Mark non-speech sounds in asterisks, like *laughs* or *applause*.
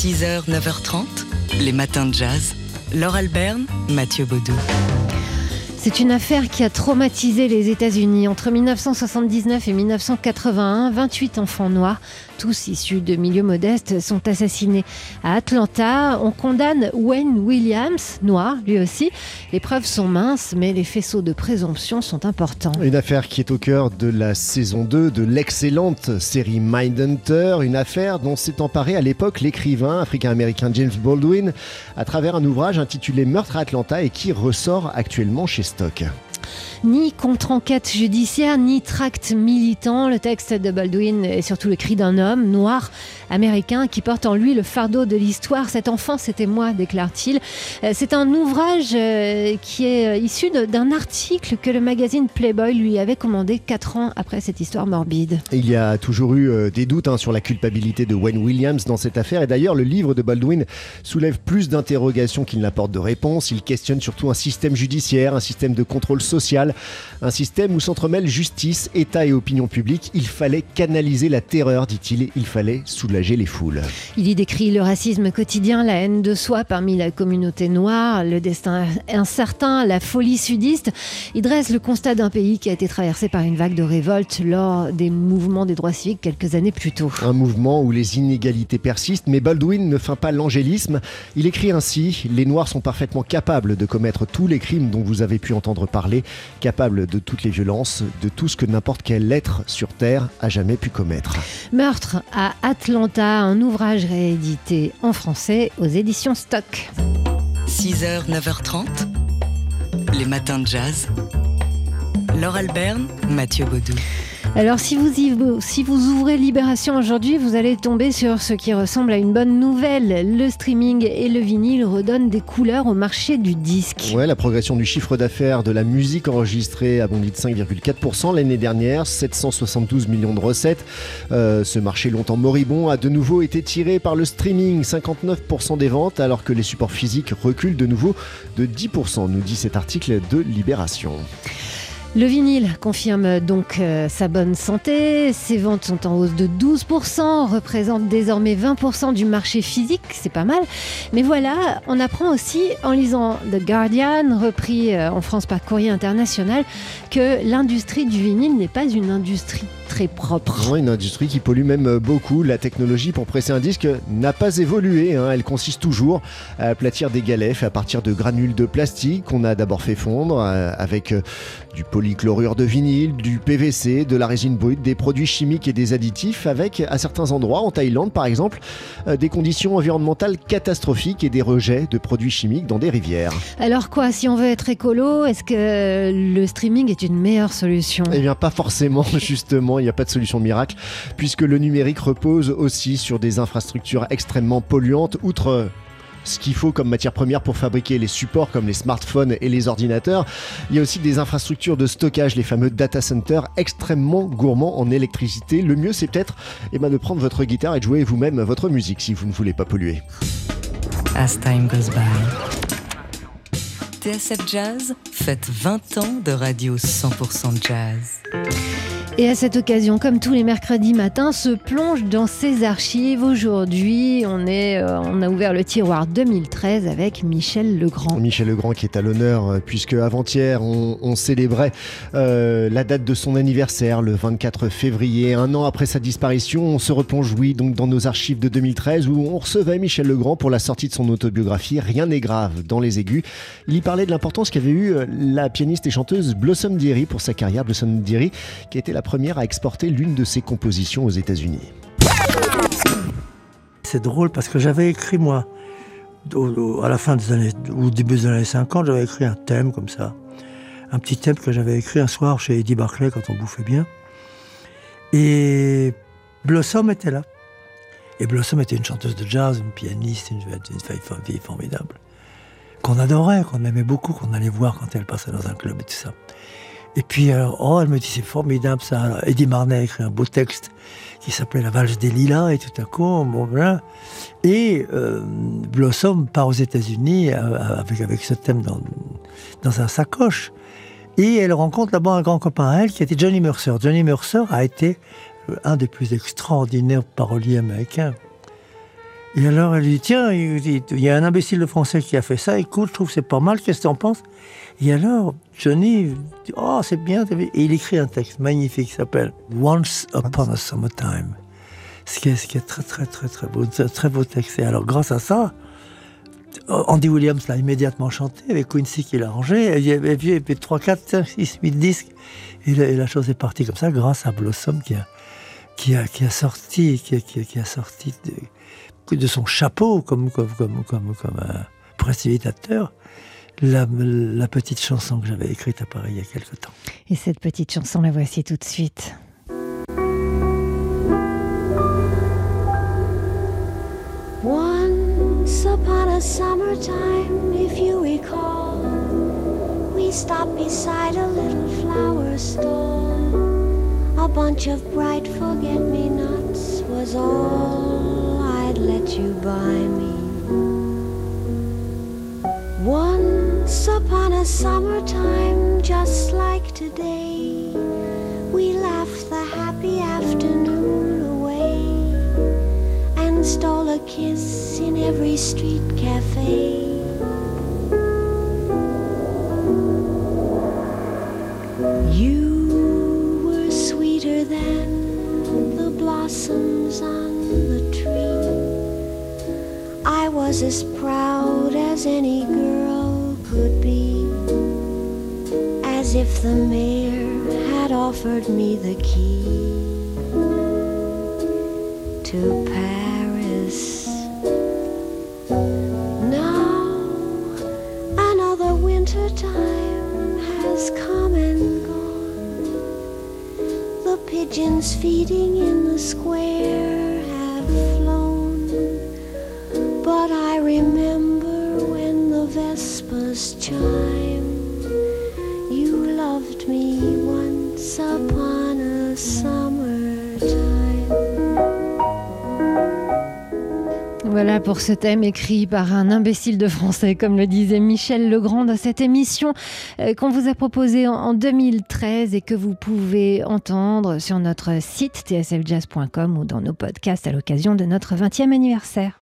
6h, 9h30, les matins de jazz. Laure Alberne, Mathieu Baudou. C'est une affaire qui a traumatisé les États-Unis. Entre 1979 et 1981, 28 enfants noirs, tous issus de milieux modestes, sont assassinés. À Atlanta, on condamne Wayne Williams, noir lui aussi. Les preuves sont minces, mais les faisceaux de présomption sont importants. Une affaire qui est au cœur de la saison 2 de l'excellente série Mindhunter, une affaire dont s'est emparé à l'époque l'écrivain africain-américain James Baldwin à travers un ouvrage intitulé Meurtre à Atlanta et qui ressort actuellement chez stock. Ni contre-enquête judiciaire, ni tract militant. Le texte de Baldwin est surtout le cri d'un homme noir américain qui porte en lui le fardeau de l'histoire. Cet enfant, c'était moi, déclare-t-il. Euh, c'est un ouvrage euh, qui est euh, issu d'un article que le magazine Playboy lui avait commandé quatre ans après cette histoire morbide. Il y a toujours eu des doutes hein, sur la culpabilité de Wayne Williams dans cette affaire. Et d'ailleurs, le livre de Baldwin soulève plus d'interrogations qu'il n'apporte de réponses. Il questionne surtout un système judiciaire, un système de contrôle social un système où s'entremêlent justice, État et opinion publique. Il fallait canaliser la terreur, dit-il, il fallait soulager les foules. Il y décrit le racisme quotidien, la haine de soi parmi la communauté noire, le destin incertain, la folie sudiste. Il dresse le constat d'un pays qui a été traversé par une vague de révolte lors des mouvements des droits civiques quelques années plus tôt. Un mouvement où les inégalités persistent, mais Baldwin ne feint pas l'angélisme. Il écrit ainsi Les Noirs sont parfaitement capables de commettre tous les crimes dont vous avez pu entendre parler capable de toutes les violences, de tout ce que n'importe quel être sur Terre a jamais pu commettre. Meurtre à Atlanta, un ouvrage réédité en français aux éditions Stock. 6h, 9h30, les matins de jazz. Laure Alberne, Mathieu Baudou. Alors si vous, ouvrez Libération aujourd'hui, vous allez tomber sur ce qui ressemble à une bonne nouvelle. Le streaming et le vinyle redonnent des couleurs au marché du disque. Ouais, la progression du chiffre d'affaires de la musique enregistrée a bondi de 5,4% l'année dernière, 772 millions de recettes. Euh, ce marché longtemps moribond a de nouveau été tiré par le streaming, 59% des ventes, alors que les supports physiques reculent de nouveau de 10%, nous dit cet article de Libération. Le vinyle confirme donc euh, sa bonne santé. Ses ventes sont en hausse de 12%, représentent désormais 20% du marché physique, c'est pas mal. Mais voilà, on apprend aussi en lisant The Guardian, repris euh, en France par Courrier International, que l'industrie du vinyle n'est pas une industrie très propre. une industrie qui pollue même euh, beaucoup. La technologie pour presser un disque n'a pas évolué. Hein. Elle consiste toujours à aplatir des galets à partir de granules de plastique qu'on a d'abord fait fondre avec du polychlorure de vinyle, du PVC, de la résine brute, des produits chimiques et des additifs, avec à certains endroits, en Thaïlande par exemple, euh, des conditions environnementales catastrophiques et des rejets de produits chimiques dans des rivières. Alors quoi, si on veut être écolo, est-ce que le streaming est une meilleure solution? Eh bien pas forcément, *laughs* justement, il n'y a pas de solution miracle, puisque le numérique repose aussi sur des infrastructures extrêmement polluantes, outre ce qu'il faut comme matière première pour fabriquer les supports comme les smartphones et les ordinateurs. Il y a aussi des infrastructures de stockage, les fameux data centers, extrêmement gourmands en électricité. Le mieux, c'est peut-être eh ben, de prendre votre guitare et de jouer vous-même votre musique si vous ne voulez pas polluer. As time goes by. TSF Jazz faites 20 ans de radio 100% jazz. Et à cette occasion, comme tous les mercredis matins, se plonge dans ses archives. Aujourd'hui, on, est, euh, on a ouvert le tiroir 2013 avec Michel Legrand. Michel Legrand qui est à l'honneur, euh, puisque avant-hier, on, célébrait euh, la date de son anniversaire, le 24 février. Un an après sa disparition, on se replonge, oui, donc dans nos archives de 2013 où on recevait Michel Legrand pour la sortie de son autobiographie Rien n'est grave dans les aigus. Il y parlait de l'importance qu'avait eu la pianiste et chanteuse Blossom Deary pour sa carrière. Blossom Deary, qui était la première à exporter l'une de ses compositions aux États-Unis. C'est drôle parce que j'avais écrit, moi, à la fin des années, ou début des années 50, j'avais écrit un thème comme ça. Un petit thème que j'avais écrit un soir chez Eddie Barclay quand on bouffait bien. Et Blossom était là. Et Blossom était une chanteuse de jazz, une pianiste, une, une fille formidable. Qu'on adorait, qu'on aimait beaucoup, qu'on allait voir quand elle passait dans un club et tout ça. Et puis, euh, oh, elle me dit, c'est formidable ça. Eddie Marnet a écrit un beau texte qui s'appelait La valse des lilas, et tout à coup, bon, voilà. Et euh, Blossom part aux États-Unis euh, avec, avec ce thème dans, dans sa sacoche. Et elle rencontre là-bas un grand copain à elle qui était Johnny Mercer. Johnny Mercer a été un des plus extraordinaires paroliers américains. Et alors elle lui dit Tiens, il y a un imbécile de français qui a fait ça, écoute, je trouve que c'est pas mal, qu'est-ce que t'en penses? Et alors Johnny dit Oh, c'est bien, et il écrit un texte magnifique qui s'appelle Once Upon a Summertime. Ce qui est, ce qui est très, très, très, très beau, très, très beau texte. Et alors, grâce à ça, Andy Williams l'a immédiatement chanté avec Quincy qui l'a arrangé. Avait, il y avait 3, 4, 5, 6, 8 disques. Et la, et la chose est partie comme ça grâce à Blossom qui a, sorti, qui a, sorti de son chapeau comme, comme, comme, comme, comme un précipitateur la, la petite chanson que j'avais écrite à Paris il y a quelque temps. Et cette petite chanson, la voici tout de suite. Once upon a summertime, if you recall, we stopped beside a little flower stall. A bunch of bright forget me nots was all let you buy me. Once upon a summertime, just like today, we laughed the happy afternoon away and stole a kiss in every street cafe. You were sweeter than the blossoms on was as proud as any girl could be, as if the mayor had offered me the key to Paris. Now another winter time has come and gone. The pigeons feeding in the square Voilà pour ce thème écrit par un imbécile de français, comme le disait Michel Legrand dans cette émission euh, qu'on vous a proposée en 2013 et que vous pouvez entendre sur notre site tsfjazz.com ou dans nos podcasts à l'occasion de notre 20e anniversaire.